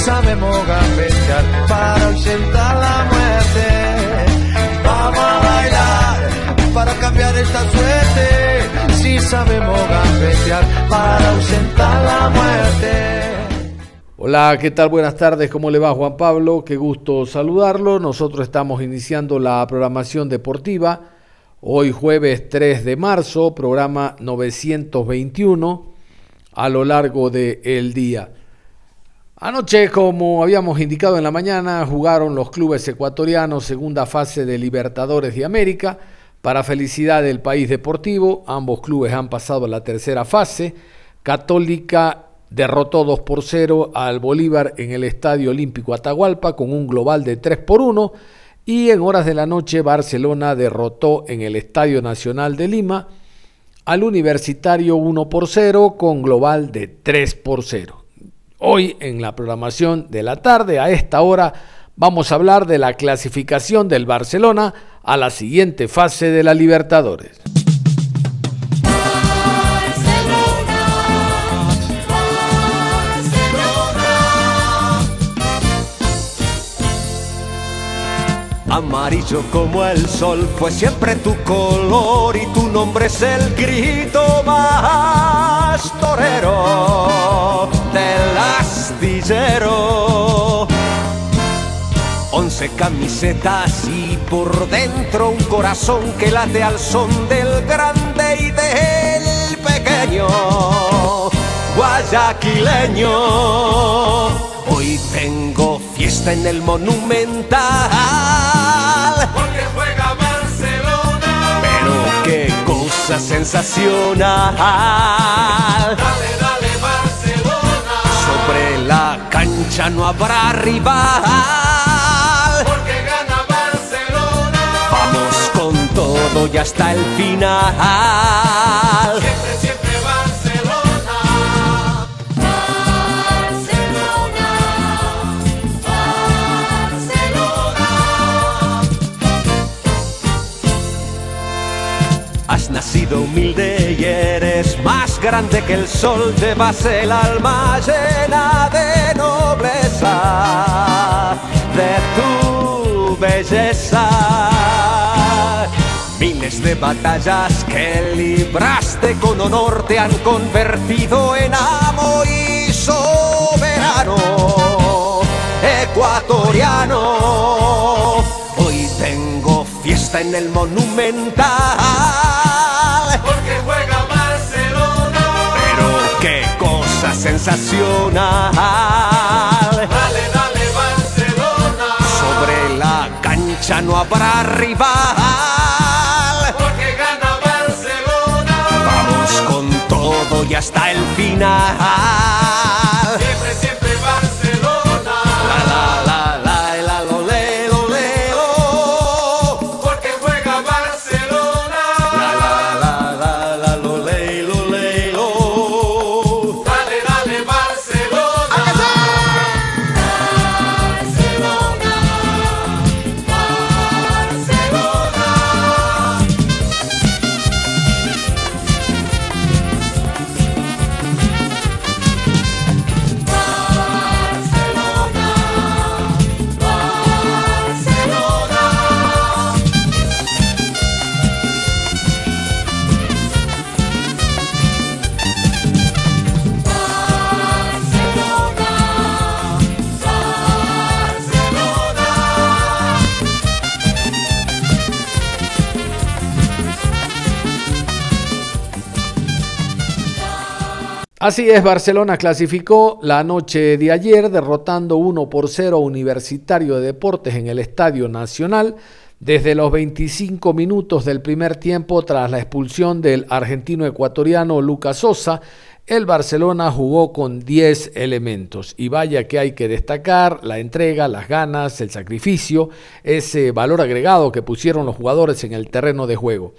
Sabemos gambetear para ausentar la muerte. Vamos a bailar para cambiar esta suerte. Si sabemos gambetear para ausentar la muerte. Hola, ¿qué tal? Buenas tardes, ¿cómo le va Juan Pablo? Qué gusto saludarlo. Nosotros estamos iniciando la programación deportiva. Hoy jueves 3 de marzo, programa 921 a lo largo del día. Anoche, como habíamos indicado en la mañana, jugaron los clubes ecuatorianos segunda fase de Libertadores de América. Para felicidad del país deportivo, ambos clubes han pasado a la tercera fase. Católica derrotó 2 por 0 al Bolívar en el Estadio Olímpico Atahualpa con un global de 3 por 1. Y en horas de la noche, Barcelona derrotó en el Estadio Nacional de Lima al Universitario 1 por 0 con global de 3 por 0. Hoy en la programación de la tarde, a esta hora, vamos a hablar de la clasificación del Barcelona a la siguiente fase de la Libertadores. Amarillo como el sol fue siempre tu color y tu nombre es el grito más camisetas y por dentro un corazón que late al son del grande y del pequeño guayaquileño. Hoy tengo fiesta en el monumental. Porque juega Barcelona. Pero qué cosa sensacional. Dale, dale, Barcelona. Sobre la cancha no habrá rival. Todo y hasta el final. Siempre, siempre Barcelona. Has nacido humilde y eres más grande que el sol, llevas el alma llena de nobleza, de tu belleza. Miles de batallas que libraste con honor te han convertido en amo y soberano ecuatoriano. Hoy tengo fiesta en el monumental. Porque juega Barcelona. Pero qué cosa sensacional. Dale, dale, Barcelona. Sobre la cancha no habrá rival. Hasta el final. Así es, Barcelona clasificó la noche de ayer derrotando 1 por 0 a Universitario de Deportes en el Estadio Nacional. Desde los 25 minutos del primer tiempo, tras la expulsión del argentino ecuatoriano Lucas Sosa, el Barcelona jugó con 10 elementos y vaya que hay que destacar la entrega, las ganas, el sacrificio, ese valor agregado que pusieron los jugadores en el terreno de juego.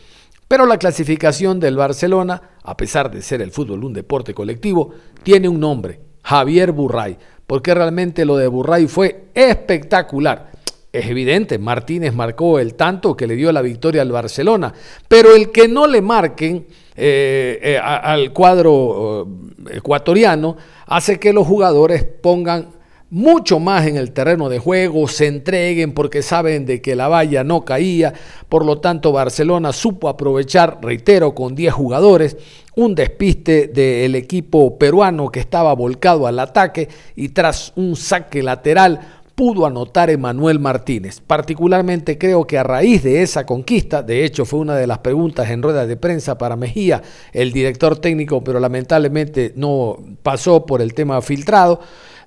Pero la clasificación del Barcelona, a pesar de ser el fútbol un deporte colectivo, tiene un nombre, Javier Burray, porque realmente lo de Burray fue espectacular. Es evidente, Martínez marcó el tanto que le dio la victoria al Barcelona, pero el que no le marquen eh, eh, al cuadro eh, ecuatoriano hace que los jugadores pongan mucho más en el terreno de juego, se entreguen porque saben de que la valla no caía, por lo tanto Barcelona supo aprovechar, reitero, con 10 jugadores, un despiste del equipo peruano que estaba volcado al ataque y tras un saque lateral pudo anotar Emanuel Martínez. Particularmente creo que a raíz de esa conquista, de hecho fue una de las preguntas en rueda de prensa para Mejía, el director técnico, pero lamentablemente no pasó por el tema filtrado,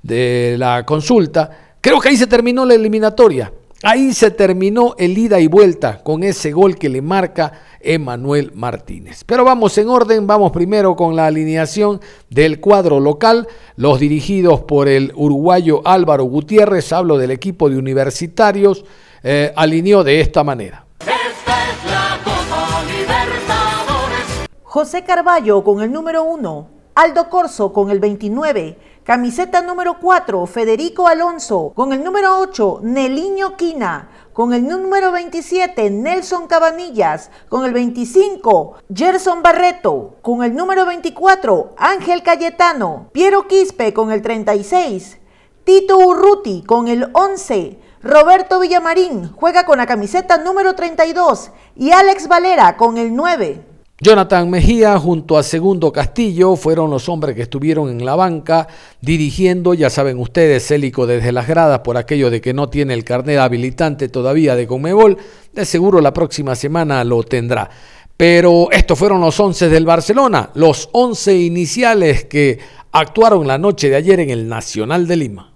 de la consulta, creo que ahí se terminó la eliminatoria. Ahí se terminó el ida y vuelta con ese gol que le marca Emanuel Martínez. Pero vamos en orden, vamos primero con la alineación del cuadro local, los dirigidos por el uruguayo Álvaro Gutiérrez, hablo del equipo de universitarios, eh, alineó de esta manera. Esta es la Copa Libertadores. José Carballo con el número 1, Aldo Corso con el 29, Camiseta número 4, Federico Alonso. Con el número 8, Neliño Quina. Con el número 27, Nelson Cabanillas. Con el 25, Gerson Barreto. Con el número 24, Ángel Cayetano. Piero Quispe con el 36. Tito Urruti con el 11. Roberto Villamarín juega con la camiseta número 32 y Alex Valera con el 9. Jonathan Mejía junto a Segundo Castillo fueron los hombres que estuvieron en la banca dirigiendo, ya saben ustedes, Célico desde las gradas por aquello de que no tiene el carnet habilitante todavía de Conmebol, de seguro la próxima semana lo tendrá. Pero estos fueron los 11 del Barcelona, los 11 iniciales que actuaron la noche de ayer en el Nacional de Lima.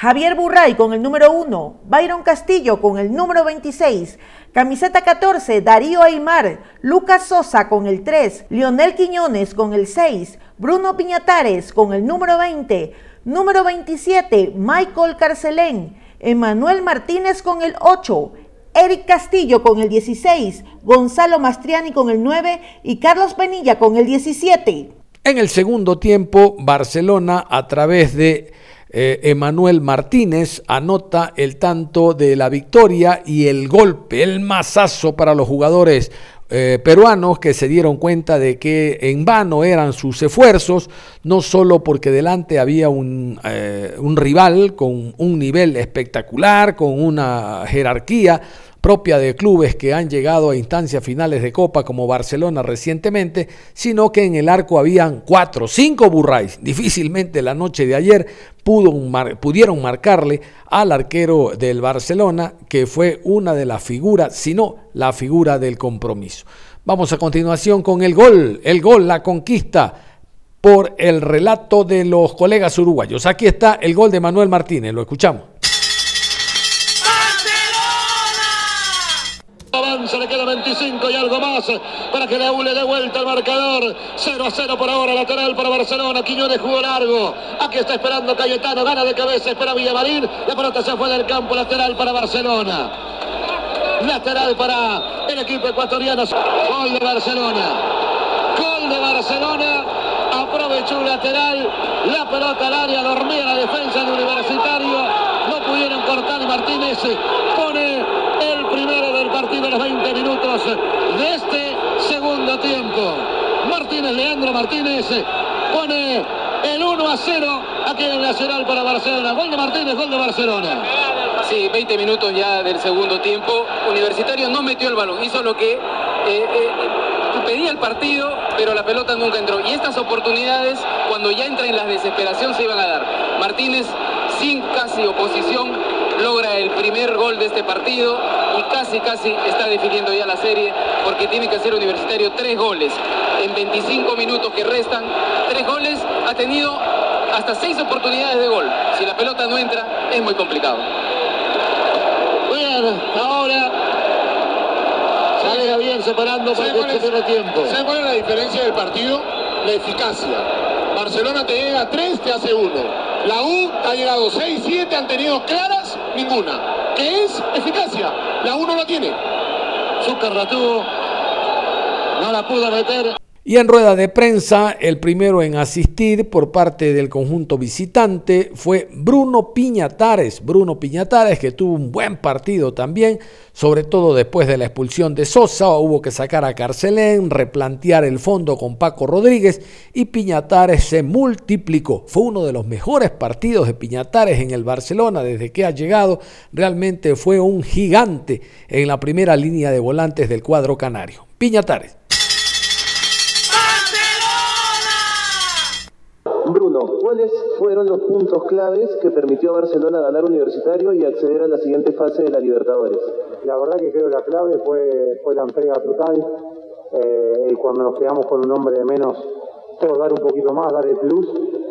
Javier Burray con el número 1, Byron Castillo con el número 26, camiseta 14, Darío Aymar, Lucas Sosa con el 3, Lionel Quiñones con el 6, Bruno Piñatares con el número 20, número 27, Michael Carcelén, Emanuel Martínez con el 8, Eric Castillo con el 16, Gonzalo Mastriani con el 9 y Carlos Penilla con el 17. En el segundo tiempo, Barcelona a través de eh, Emanuel Martínez anota el tanto de la victoria y el golpe, el mazazo para los jugadores eh, peruanos que se dieron cuenta de que en vano eran sus esfuerzos, no solo porque delante había un, eh, un rival con un nivel espectacular, con una jerarquía, propia de clubes que han llegado a instancias finales de Copa como Barcelona recientemente, sino que en el arco habían cuatro, cinco burrais. Difícilmente la noche de ayer pudo pudieron marcarle al arquero del Barcelona, que fue una de las figuras, si no la figura del compromiso. Vamos a continuación con el gol, el gol, la conquista por el relato de los colegas uruguayos. Aquí está el gol de Manuel Martínez, lo escuchamos. Y algo más para que la U le dé vuelta al marcador. 0 a 0 por ahora, lateral para Barcelona. Quiñones jugó largo. Aquí está esperando Cayetano, gana de cabeza, espera Villamarín. La pelota se fue del campo, lateral para Barcelona. Lateral para el equipo ecuatoriano. Gol de Barcelona. Gol de Barcelona. Aprovechó un lateral. La pelota al área, dormía la defensa de Universitario. No pudieron cortar y Martínez pone el primero del partido a los 20 minutos de este segundo tiempo. Martínez, Leandro Martínez pone el 1 a 0 aquí en el Nacional para Barcelona. Gol de Martínez, gol de Barcelona. Sí, 20 minutos ya del segundo tiempo. Universitario no metió el balón, hizo lo que eh, eh, pedía el partido, pero la pelota nunca entró. Y estas oportunidades, cuando ya entra en la desesperación, se iban a dar. Martínez, sin casi oposición, logra el primer gol de este partido y casi, casi está definiendo ya la serie porque tiene que hacer Universitario tres goles. En 25 minutos que restan, tres goles, ha tenido hasta seis oportunidades de gol. Si la pelota no entra, es muy complicado. Bien, ahora sale bien separando para que este tiempo. ¿Sabe cuál es la diferencia del partido? La eficacia. Barcelona te llega a 3, te hace 1. La U ha llegado 6, 7, han tenido claras, ninguna. ¿Qué es? Eficacia. La U no la tiene. Zúcar la no la pudo meter. Y en rueda de prensa, el primero en asistir por parte del conjunto visitante fue Bruno Piñatares. Bruno Piñatares que tuvo un buen partido también, sobre todo después de la expulsión de Sosa. Hubo que sacar a Carcelén, replantear el fondo con Paco Rodríguez y Piñatares se multiplicó. Fue uno de los mejores partidos de Piñatares en el Barcelona desde que ha llegado. Realmente fue un gigante en la primera línea de volantes del cuadro canario. Piñatares. ¿Cuáles fueron los puntos claves que permitió a Barcelona ganar Universitario y acceder a la siguiente fase de la Libertadores? La verdad que creo que la clave fue, fue la entrega total eh, y cuando nos quedamos con un hombre de menos, todo dar un poquito más, dar el plus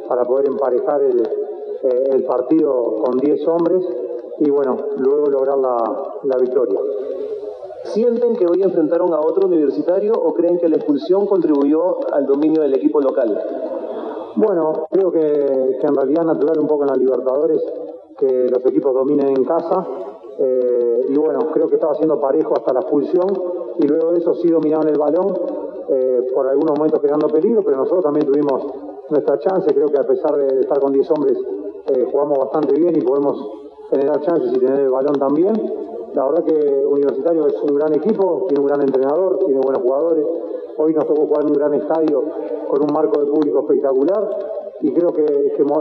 para poder emparejar el, eh, el partido con 10 hombres y bueno, luego lograr la, la victoria. ¿Sienten que hoy enfrentaron a otro universitario o creen que la expulsión contribuyó al dominio del equipo local? Bueno, creo que, en realidad es natural un poco en la Libertadores que los equipos dominen en casa. eh, y bueno, creo que estaba siendo parejo hasta la expulsión y luego de eso sí dominaron el balón, eh, por algunos momentos creando peligro, pero nosotros también tuvimos nuestra chance. Creo que a pesar de estar con 10 hombres, eh, jugamos bastante bien y podemos generar chances y tener el balón también. La verdad que Universitario es un gran equipo, tiene un gran entrenador, tiene buenos jugadores. Hoy nos tocó jugar en un gran estadio con un marco de público espectacular y creo que,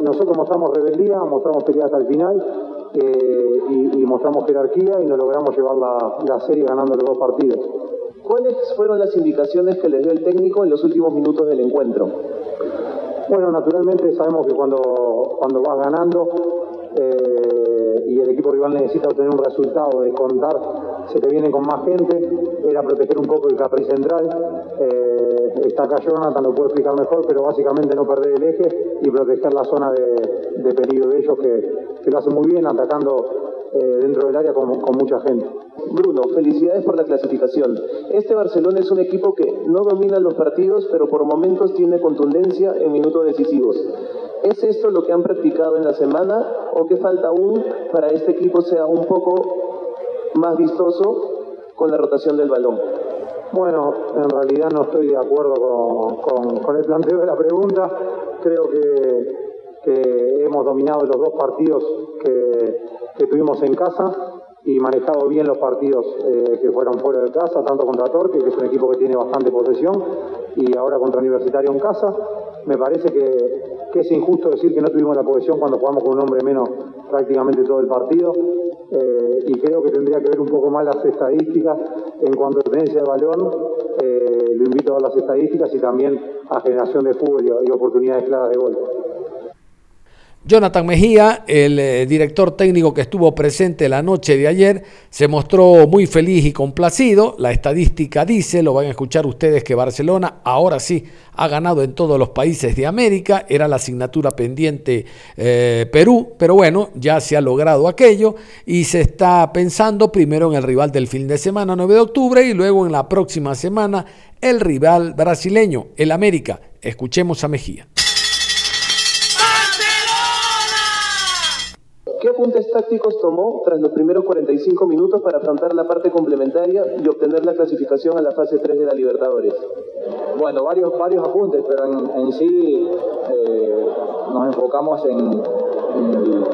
nosotros mostramos rebeldía, mostramos pelea hasta el final eh, y, y mostramos jerarquía y nos logramos llevar la, la serie ganando los dos partidos. ¿Cuáles fueron las indicaciones que les dio el técnico en los últimos minutos del encuentro? Bueno, naturalmente sabemos que cuando, cuando vas ganando eh, y el equipo rival necesita obtener un resultado, descontar, se te viene con más gente, era proteger un poco el Capri central. Eh, está acá Jonathan, lo puede explicar mejor, pero básicamente no perder el eje y proteger la zona de, de peligro de ellos, que, que lo hacen muy bien, atacando eh, dentro del área con, con mucha gente. Bruno, felicidades por la clasificación. Este Barcelona es un equipo que no domina los partidos, pero por momentos tiene contundencia en minutos decisivos. ¿Es esto lo que han practicado en la semana o qué falta aún para este equipo sea un poco más vistoso con la rotación del balón? Bueno, en realidad no estoy de acuerdo con, el planteo de la pregunta. Creo que, hemos dominado los dos partidos que, que tuvimos en casa y manejado bien los partidos eh, que fueron fuera de casa, tanto contra Torque, que es un equipo que tiene bastante posesión, y ahora contra Universitario en casa. Me parece que, es injusto decir que no tuvimos la posesión cuando jugamos con un hombre menos prácticamente todo el partido. Eh, y creo que tendría que ver un poco más las estadísticas en cuanto a tenencia de balón. eh, lo invito a las estadísticas y también a generación de fútbol y oportunidades claras de gol. Jonathan Mejía, el eh, director técnico que estuvo presente la noche de ayer, se mostró muy feliz y complacido. La estadística dice, lo van a escuchar ustedes, que Barcelona ahora sí ha ganado en todos los países de América. Era la asignatura pendiente eh, Perú, pero bueno, ya se ha logrado aquello y se está pensando primero en el rival del fin de semana, 9 de octubre, y luego en la próxima semana el rival brasileño, el América. Escuchemos a Mejía. ¿Qué apuntes tácticos tomó tras los primeros 45 minutos para afrontar la parte complementaria y obtener la clasificación a la fase 3 de la Libertadores? Bueno, varios, varios apuntes, pero en, en sí eh, nos enfocamos en, en,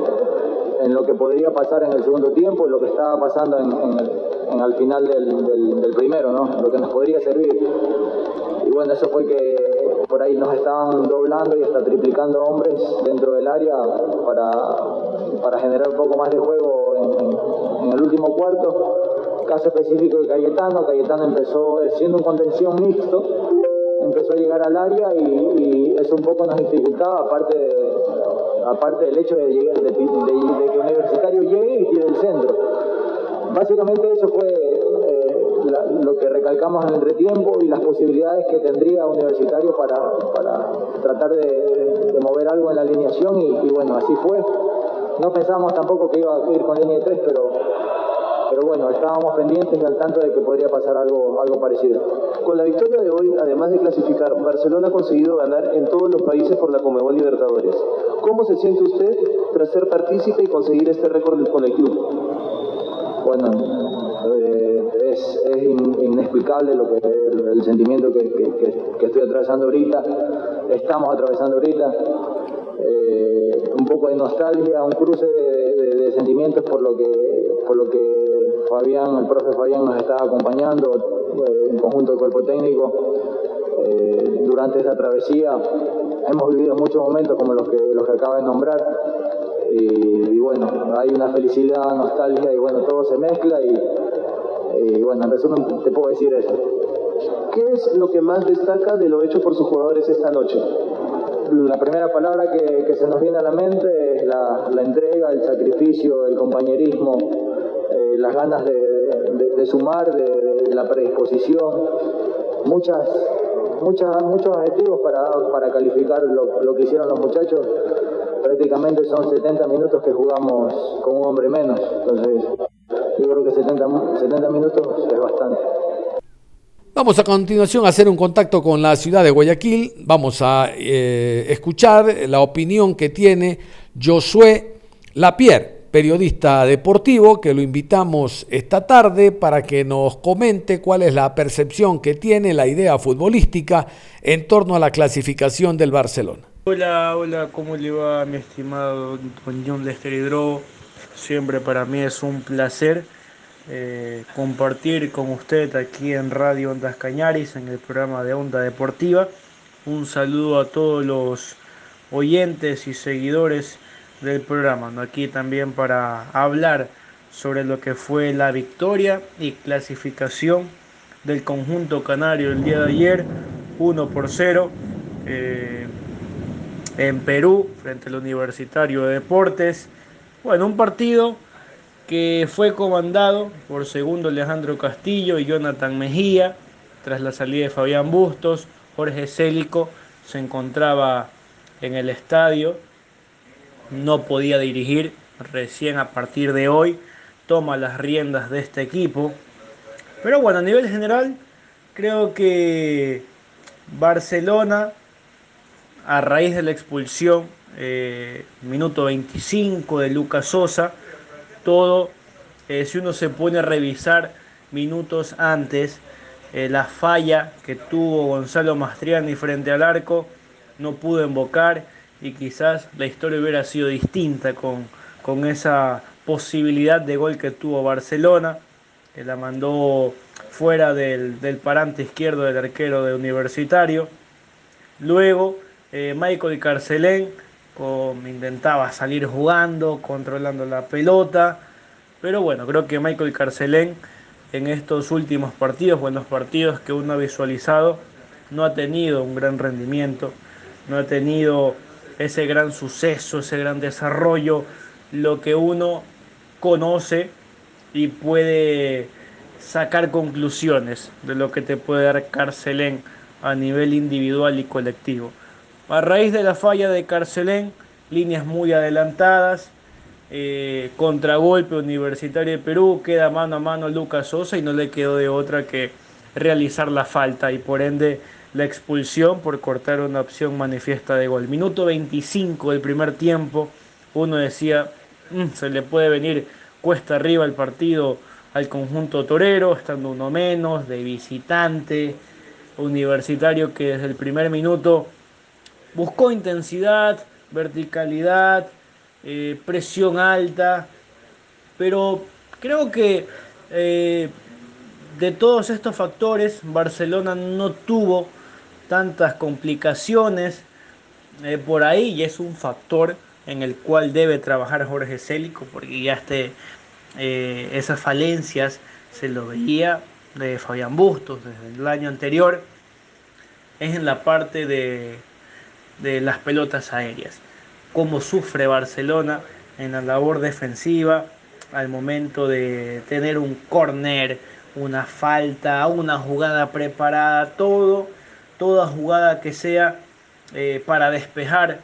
en lo que podría pasar en el segundo tiempo, lo que estaba pasando en, en el, en al final del, del- del primero, ¿no? lo que nos podría servir. Y bueno, eso fue que por ahí nos estaban doblando y hasta triplicando hombres dentro del área para, para generar un poco más de juego en, el último cuarto. Caso específico de Cayetano, Cayetano empezó eh, siendo un contención mixto, empezó a llegar al área y, eso un poco nos dificultaba, aparte, aparte del hecho de, llegar, de, de- de que Universitario llegue y básicamente eso fue eh, lo que recalcamos en el entretiempo y las posibilidades que tendría Universitario para, tratar de, mover algo en la alineación y, bueno, así fue. No pensábamos tampoco que iba a ir con línea 3, pero pero bueno, estábamos pendientes y al tanto de que podría pasar algo, algo parecido. Con la victoria de hoy, además de clasificar, Barcelona ha conseguido ganar en todos los países por la Comebol Libertadores. ¿Cómo se siente usted tras ser partícipe y conseguir este récord con el club? Bueno, eh, es, inexplicable lo que, el, sentimiento que, estoy atravesando ahorita, estamos atravesando ahorita. Eh, un poco de nostalgia, un cruce de, sentimientos por lo que por lo que Fabián, el profe Fabián nos está acompañando eh, en conjunto del cuerpo técnico. Eh, durante esta travesía hemos vivido muchos momentos como los que, los que acaba de nombrar. Y, bueno, hay una felicidad, nostalgia y bueno, todo se mezcla y, bueno, en resumen te puedo decir eso. ¿Qué es lo que más destaca de lo hecho por sus jugadores esta noche? La primera palabra que, se nos viene a la mente es la, la entrega, el sacrificio, el compañerismo, eh, las ganas de, sumar, de, la predisposición, muchas, muchas, muchos adjetivos para, calificar lo, que hicieron los muchachos. Prácticamente son 70 minutos que jugamos con un hombre menos, entonces yo creo que 70, 70 minutos es bastante. Vamos a continuación a hacer un contacto con la ciudad de Guayaquil. Vamos a eh, escuchar la opinión que tiene Josué Lapierre periodista deportivo, que lo invitamos esta tarde para que nos comente cuál es la percepción que tiene la idea futbolística en torno a la clasificación del Barcelona. Hola, hola, ¿cómo le va mi estimado don John Lester Hidro? Siempre para mí es un placer eh, compartir con usted aquí en Radio Ondas Cañaris, en el programa de Onda Deportiva. Un saludo a todos los oyentes y seguidores del programa. Aquí también para hablar sobre lo que fue la victoria y clasificación del conjunto canario el día de ayer, 1 por 0 eh, en Perú frente al Universitario de Deportes. Bueno, un partido que fue comandado por segundo Alejandro Castillo y Jonathan Mejía, tras la salida de Fabián Bustos, Jorge Célico se encontraba en el estadio no podía dirigir, recién a partir de hoy toma las riendas de este equipo. Pero bueno, a nivel general, creo que Barcelona, a raíz de la expulsión, eh, minuto 25 de Lucas Sosa, todo, eh, si uno se pone a revisar minutos antes, eh, la falla que tuvo Gonzalo Mastriani frente al arco, no pudo invocar y quizás la historia hubiera sido distinta con, con esa posibilidad de gol que tuvo Barcelona, que la mandó fuera del, parante izquierdo del arquero de Universitario. Luego eh, Michael Carcelén intentaba salir jugando, controlando la pelota, pero bueno, creo que Michael Carcelén en estos últimos partidos, buenos partidos que uno ha visualizado, no ha tenido un gran rendimiento, no ha tenido ese gran suceso, ese gran desarrollo, lo que uno conoce y puede sacar conclusiones de lo que te puede dar Carcelén a nivel individual y colectivo. A raíz de la falla de Carcelén, líneas muy adelantadas, eh, contragolpe universitario de Perú, queda mano a mano Lucas Sosa y no le quedó de otra que realizar la falta y por ende la expulsión por cortar una opción manifiesta de gol. Minuto 25 del primer tiempo, uno decía, mm, se le puede venir cuesta arriba el partido al conjunto torero, estando uno menos, de visitante, universitario que desde el primer minuto buscó intensidad, verticalidad, eh, presión alta, pero creo que eh, de todos estos factores Barcelona no tuvo tantas complicaciones eh, por ahí y es un factor en el cual debe trabajar Jorge Célico porque ya este, esas falencias se lo veía de Fabián Bustos desde el año anterior. Es en la parte de, de las pelotas aéreas cómo sufre Barcelona en la labor defensiva al momento de tener un corner, una falta, una jugada preparada, todo, toda jugada que sea eh, para despejar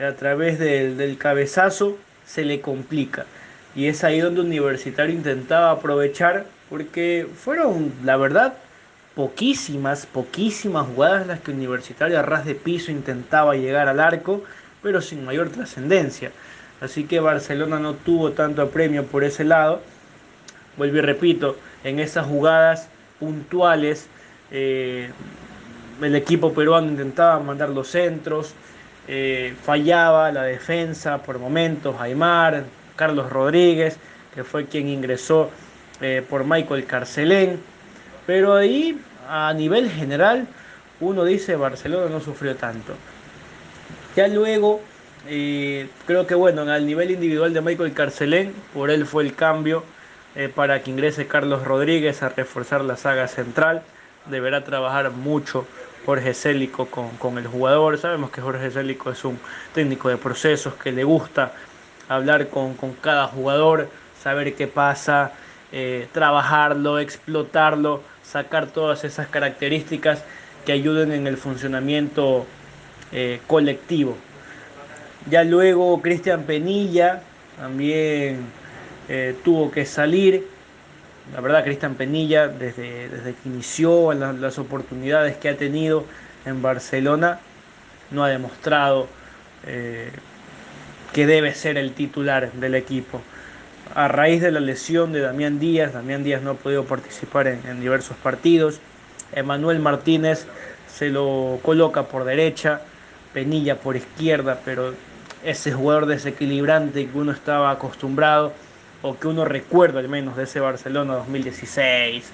a través del, del cabezazo se le complica. Y es ahí donde Universitario intentaba aprovechar porque fueron, la verdad, poquísimas, poquísimas jugadas las que Universitario a ras de piso intentaba llegar al arco, pero sin mayor trascendencia. Así que Barcelona no tuvo tanto premio por ese lado. Vuelvo y repito, en esas jugadas puntuales, eh, el equipo peruano intentaba mandar los centros, eh, fallaba la defensa por momentos, Aymar, Carlos Rodríguez, que fue quien ingresó eh, por Michael Carcelén. Pero ahí, a nivel general, uno dice Barcelona no sufrió tanto. Ya luego, eh, creo que bueno, al nivel individual de Michael Carcelén, por él fue el cambio eh, para que ingrese Carlos Rodríguez a reforzar la saga central. Deberá trabajar mucho Jorge Célico con, con el jugador. Sabemos que Jorge Célico es un técnico de procesos que le gusta hablar con, con cada jugador, saber qué pasa, eh, trabajarlo, explotarlo, sacar todas esas características que ayuden en el funcionamiento eh, colectivo. Ya luego Cristian Penilla también eh, tuvo que salir. La verdad, Cristian Penilla, desde, desde que inició las, las oportunidades que ha tenido en Barcelona, no ha demostrado que debe ser el titular del equipo. A raíz de la lesión de Damián Díaz, Damián Díaz no ha podido participar en, diversos partidos. Emanuel Martínez se lo coloca por derecha, Penilla por izquierda, pero ese jugador desequilibrante que uno estaba acostumbrado o que uno recuerda al menos de ese Barcelona 2016,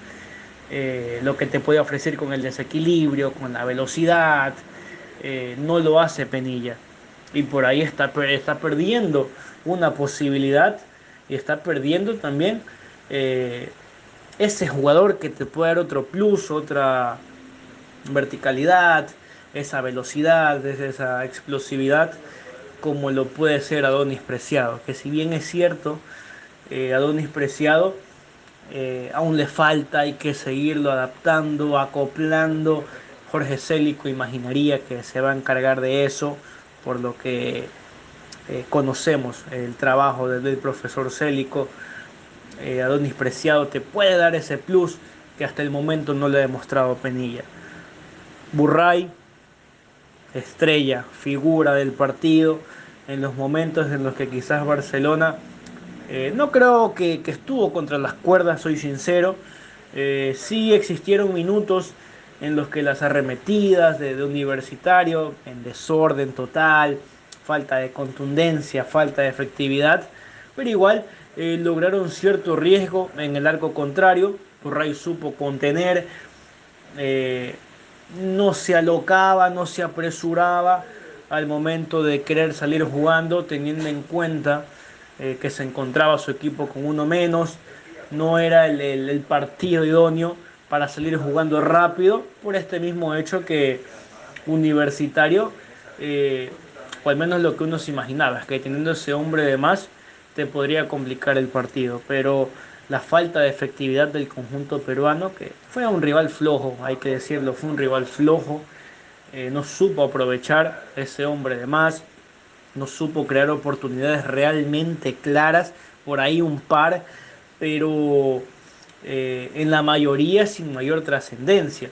eh, lo que te puede ofrecer con el desequilibrio, con la velocidad, eh, no lo hace Penilla y por ahí está, está perdiendo una posibilidad y está perdiendo también eh, ese jugador que te puede dar otro plus, otra verticalidad, esa velocidad, esa explosividad, como lo puede ser Adonis Preciado. Que si bien es cierto, eh, Adonis Preciado eh, aún le falta, hay que seguirlo adaptando, acoplando. Jorge Célico imaginaría que se va a encargar de eso por lo que eh, conocemos el trabajo del, profesor Célico. Eh, Adonis Preciado te puede dar ese plus que hasta el momento no le ha demostrado Penilla. Burray, estrella, figura del partido, en los momentos en los que quizás Barcelona, eh, no creo que, estuvo contra las cuerdas, soy sincero, sí existieron minutos en los que las arremetidas de, universitario, en desorden total, falta de contundencia, falta de efectividad, pero igual eh, lograron cierto riesgo en el arco contrario. Turray supo contener, eh, no se alocaba, no se apresuraba al momento de querer salir jugando, teniendo en cuenta eh, que se encontraba su equipo con uno menos, no era el partido idóneo para salir jugando rápido por este mismo hecho que universitario, al menos lo que uno se imaginaba, que teniendo ese hombre de más te podría complicar el partido, pero la falta de efectividad del conjunto peruano, que fue un rival flojo, hay que decirlo, fue un rival flojo, eh, no supo aprovechar ese hombre de más, no supo crear oportunidades realmente claras, por ahí un par, pero eh, en la mayoría sin mayor trascendencia.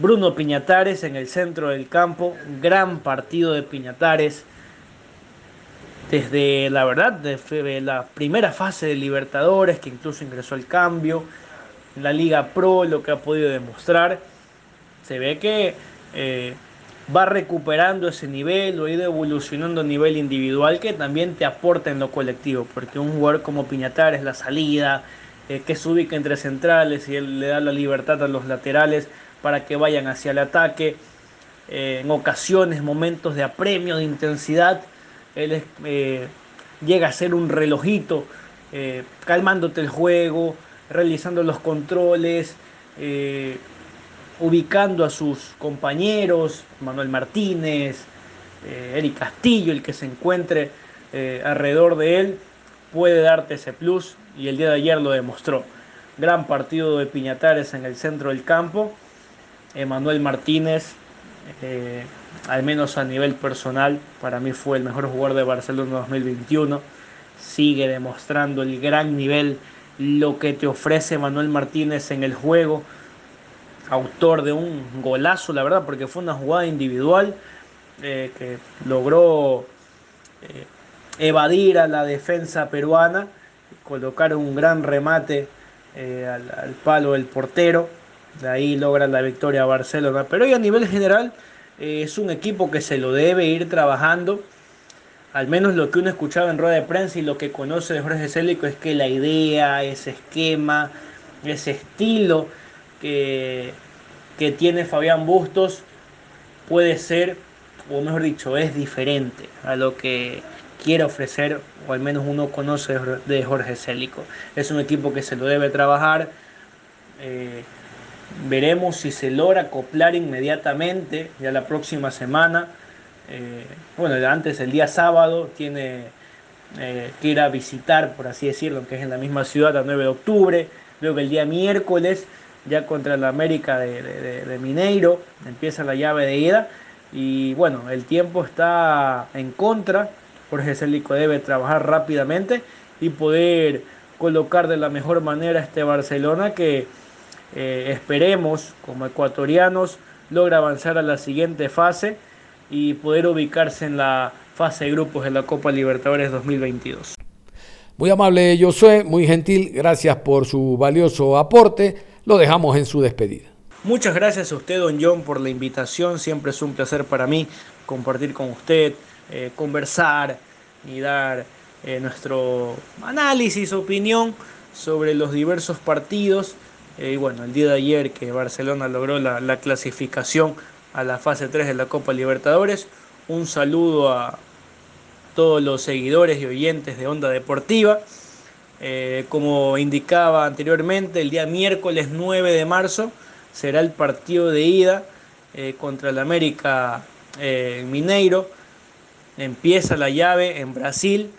Bruno Piñatares en el centro del campo, gran partido de Piñatares. Desde la verdad, desde la primera fase de Libertadores, que incluso ingresó al cambio, la Liga Pro, lo que ha podido demostrar, se ve que eh, va recuperando ese nivel, o ha ido evolucionando a nivel individual, que también te aporta en lo colectivo, porque un jugador como Piñatares, la salida, eh, que se ubica entre centrales y él le da la libertad a los laterales para que vayan hacia el ataque. Eh, en ocasiones, momentos de apremio, de intensidad, él eh, llega a ser un relojito, calmándote el juego, realizando los controles, ubicando a sus compañeros, Manuel Martínez, Eric Castillo, el que se encuentre alrededor de él puede darte ese plus y el día de ayer lo demostró. Gran partido de Piñatares en el centro del campo. Emanuel Martínez, eh, al menos a nivel personal, para mí fue el mejor jugador de Barcelona 2021. Sigue demostrando el gran nivel, lo que te ofrece Emanuel Martínez en el juego. Autor de un golazo, la verdad, porque fue una jugada individual eh, que logró eh, evadir a la defensa peruana, colocar un gran remate eh, al, palo del portero, de ahí logra la victoria Barcelona. Pero hoy a nivel general es un equipo que se lo debe ir trabajando. Al menos lo que uno escuchaba en rueda de prensa y lo que conoce de Jorge Célico es que la idea, ese esquema, ese estilo que, que tiene Fabián Bustos puede ser o mejor dicho, es diferente a lo que quiere ofrecer, o al menos uno conoce de Jorge Célico. Es un equipo que se lo debe trabajar. Eh, veremos si se logra acoplar inmediatamente, ya la próxima semana. Eh, bueno, antes el día sábado tiene eh, que ir a visitar, por así decirlo, que es en la misma ciudad, a 9 de octubre. Luego el día miércoles, ya contra la América de, de Mineiro, empieza la llave de ida y bueno, el tiempo está en contra. Jorge Célico debe trabajar rápidamente y poder colocar de la mejor manera este Barcelona que eh, esperemos como ecuatorianos logra avanzar a la siguiente fase y poder ubicarse en la fase de grupos de la Copa Libertadores 2022. Muy amable Josué, muy gentil, gracias por su valioso aporte. Lo dejamos en su despedida. Muchas gracias a usted, don John, por la invitación. Siempre es un placer para mí compartir con usted, eh, conversar y dar eh, nuestro análisis, opinión sobre los diversos partidos. Eh, y bueno, el día de ayer que Barcelona logró la, la, clasificación a la fase 3 de la Copa Libertadores. Un saludo a todos los seguidores y oyentes de Onda Deportiva. como indicaba anteriormente, el día miércoles 9 de marzo será el partido de ida contra el América Mineiro. Empieza la llave en Brasil,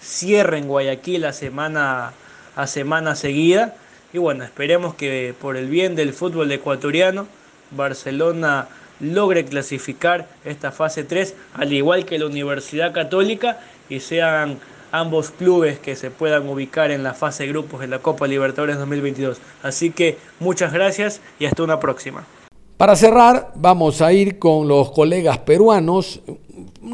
cierra en Guayaquil a semana, a semana seguida. Y bueno, esperemos que por el bien del fútbol ecuatoriano, Barcelona logre clasificar esta fase 3, al igual que la Universidad Católica, y sean ambos clubes que se puedan ubicar en la fase de grupos de la Copa Libertadores 2022. Así que muchas gracias y hasta una próxima. Para cerrar, vamos a ir con los colegas peruanos.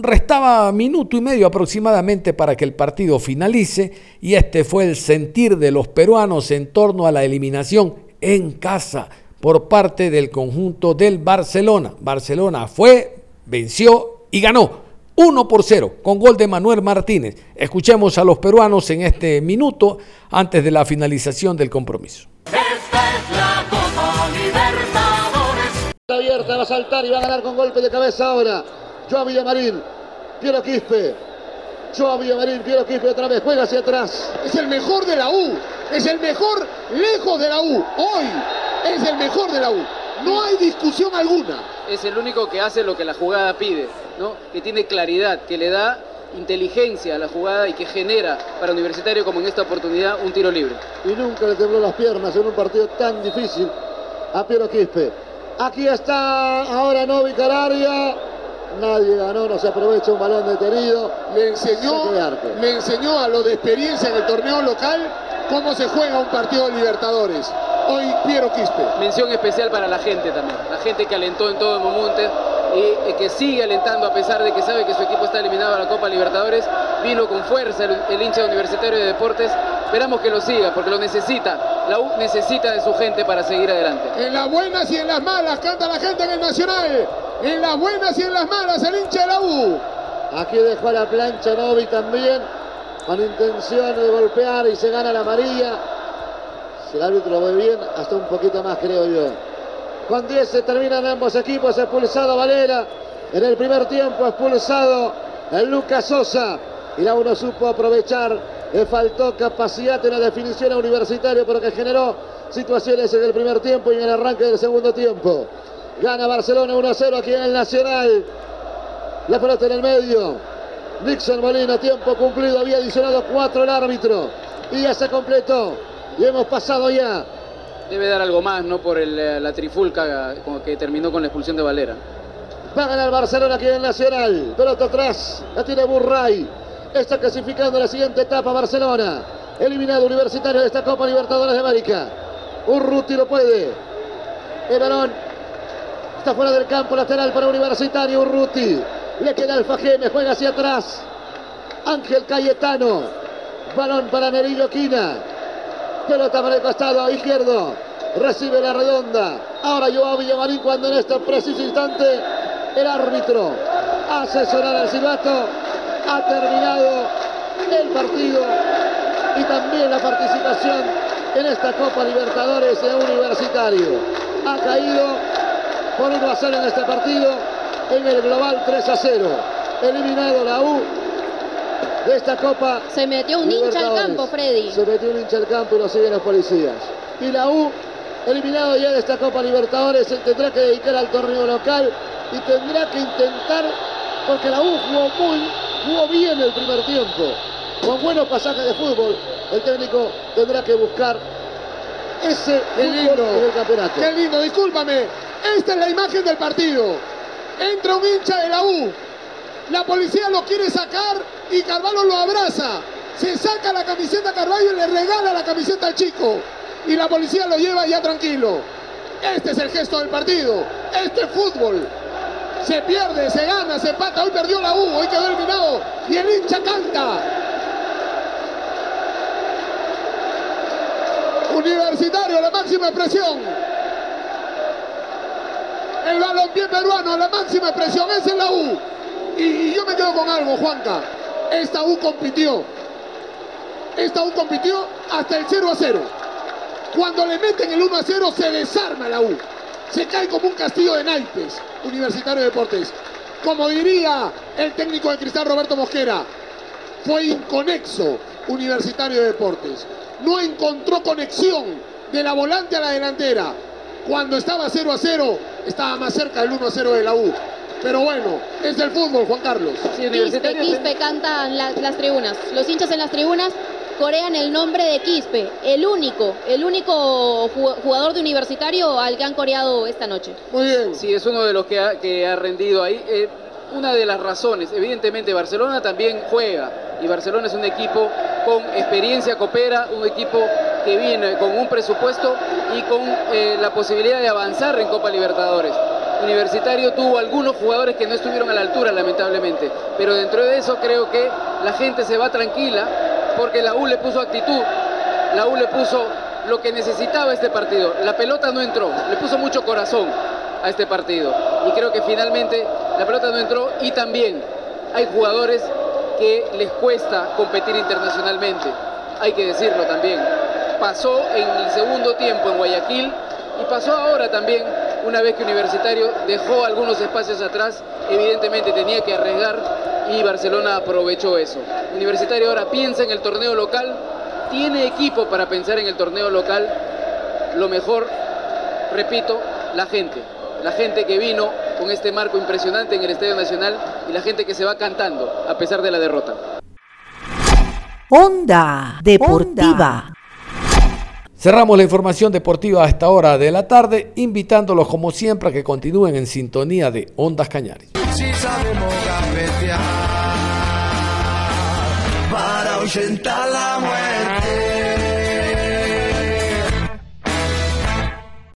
Restaba minuto y medio aproximadamente para que el partido finalice y este fue el sentir de los peruanos en torno a la eliminación en casa por parte del conjunto del Barcelona. Barcelona fue, venció y ganó 1 por 0 con gol de Manuel Martínez. Escuchemos a los peruanos en este minuto antes de la finalización del compromiso. Esta es la Copa Libertadores. Abierta, va a saltar y va a ganar con golpe de cabeza ahora. Joao Villamarín, Piero Quispe. Joao Villamarín, Piero Quispe otra vez, juega hacia atrás. Es el mejor de la U, es el mejor lejos de la U. Hoy es el mejor de la U. No hay discusión alguna. Es el único que hace lo que la jugada pide, ¿no? Que tiene claridad, que le da inteligencia a la jugada y que genera para Universitario como en esta oportunidad un tiro libre. Y nunca le tembló las piernas en un partido tan difícil a Piero Quispe. Aquí está ahora Novi Cararia. Nadie ganó, no se aprovecha un balón detenido. Le enseñó, le enseñó a lo de experiencia en el torneo local cómo se juega un partido de Libertadores. Hoy Piero Quispe. Mención especial para la gente también, la gente que alentó en todo el momento y que sigue alentando a pesar de que sabe que su equipo está eliminado a la Copa Libertadores. Vino con fuerza el, el hincha universitario de deportes. Esperamos que lo siga porque lo necesita. La U necesita de su gente para seguir adelante. En las buenas y en las malas canta la gente en el Nacional. En las buenas y en las malas el hincha de la U. Aquí dejó a la plancha Novi también con intención de golpear y se gana la amarilla. Si el árbitro lo ve bien, hasta un poquito más creo yo. Con 10 se terminan ambos equipos, expulsado Valera. En el primer tiempo expulsado el Lucas Sosa. Y la uno supo aprovechar. Le faltó capacidad en la definición a Universitario, pero que generó situaciones en el primer tiempo y en el arranque del segundo tiempo. Gana Barcelona 1-0 aquí en el Nacional. La pelota en el medio. Nixon Molina, tiempo cumplido, había adicionado cuatro el árbitro. Y ya se completó. Y hemos pasado ya. Debe dar algo más, ¿no? Por el, la trifulca que terminó con la expulsión de Valera. Va a ganar Barcelona aquí en Nacional. Pelota atrás. La tiene Burray. Está clasificando la siguiente etapa Barcelona. Eliminado Universitario de esta Copa Libertadores de América. Urruti lo puede. El balón está fuera del campo lateral para Universitario. Urruti. Le queda el Fajeme. Juega hacia atrás. Ángel Cayetano. Balón para Nerillo Quina. Pelota para el costado izquierdo. Recibe la redonda. Ahora Joao Villamarín cuando en este preciso instante el árbitro hace sonar al silbato. Ha terminado el partido y también la participación en esta Copa Libertadores de Universitario. Ha caído por 1 a 0 en este partido en el global 3 a 0. Eliminado la U de esta Copa. Se metió un hincha al campo, Freddy. Se metió un hincha al campo y lo siguen los policías. Y la U, eliminado ya de esta Copa Libertadores, se tendrá que dedicar al torneo local y tendrá que intentar, porque la U jugó muy, jugó bien el primer tiempo, con buenos pasajes de fútbol. El técnico tendrá que buscar ese Qué lindo. en el campeonato. Qué lindo, discúlpame. Esta es la imagen del partido. Entra un hincha de la U. La policía lo quiere sacar y Carvalho lo abraza. Se saca la camiseta a Carvalho y le regala la camiseta al chico. Y la policía lo lleva ya tranquilo. Este es el gesto del partido. Este es fútbol. Se pierde, se gana, se empata. Hoy perdió la U, hoy quedó eliminado. Y el hincha canta. Universitario, la máxima expresión. El balompié peruano, la máxima expresión, es en la U. Y, y yo me quedo con algo, Juanca. Esta U compitió. Esta U compitió hasta el 0 a 0. Cuando le meten el 1 a 0 se desarma la U. Se cae como un castillo de naipes. Universitario de Deportes. Como diría el técnico de Cristal Roberto Mosquera, fue inconexo Universitario de Deportes. No encontró conexión de la volante a la delantera. Cuando estaba 0 a 0, estaba más cerca del 1 a 0 de la U. Pero bueno, es el fútbol, Juan Carlos. Quispe, Quispe cantan la- las tribunas. Los hinchas en las tribunas corean el nombre de Quispe, el único, el único ju- jugador de universitario al que han coreado esta noche. Muy bien. Sí, es uno de los que ha, que ha rendido ahí. Eh, una de las razones, evidentemente Barcelona también juega y Barcelona es un equipo con experiencia coopera, un equipo que viene con un presupuesto y con eh, la posibilidad de avanzar en Copa Libertadores. Universitario tuvo algunos jugadores que no estuvieron a la altura, lamentablemente, pero dentro de eso creo que la gente se va tranquila porque la U le puso actitud, la U le puso lo que necesitaba este partido. La pelota no entró, le puso mucho corazón a este partido. Y creo que finalmente la pelota no entró y también hay jugadores que les cuesta competir internacionalmente. Hay que decirlo también. Pasó en el segundo tiempo en Guayaquil y pasó ahora también una vez que Universitario dejó algunos espacios atrás. Evidentemente tenía que arriesgar y Barcelona aprovechó eso. Universitario ahora piensa en el torneo local, tiene equipo para pensar en el torneo local. Lo mejor, repito, la gente. La gente que vino con este marco impresionante en el Estadio Nacional y la gente que se va cantando a pesar de la derrota. Onda Deportiva. Cerramos la información deportiva a esta hora de la tarde, invitándolos como siempre a que continúen en sintonía de Ondas Cañares. Si sabemos para ahuyentar la muerte.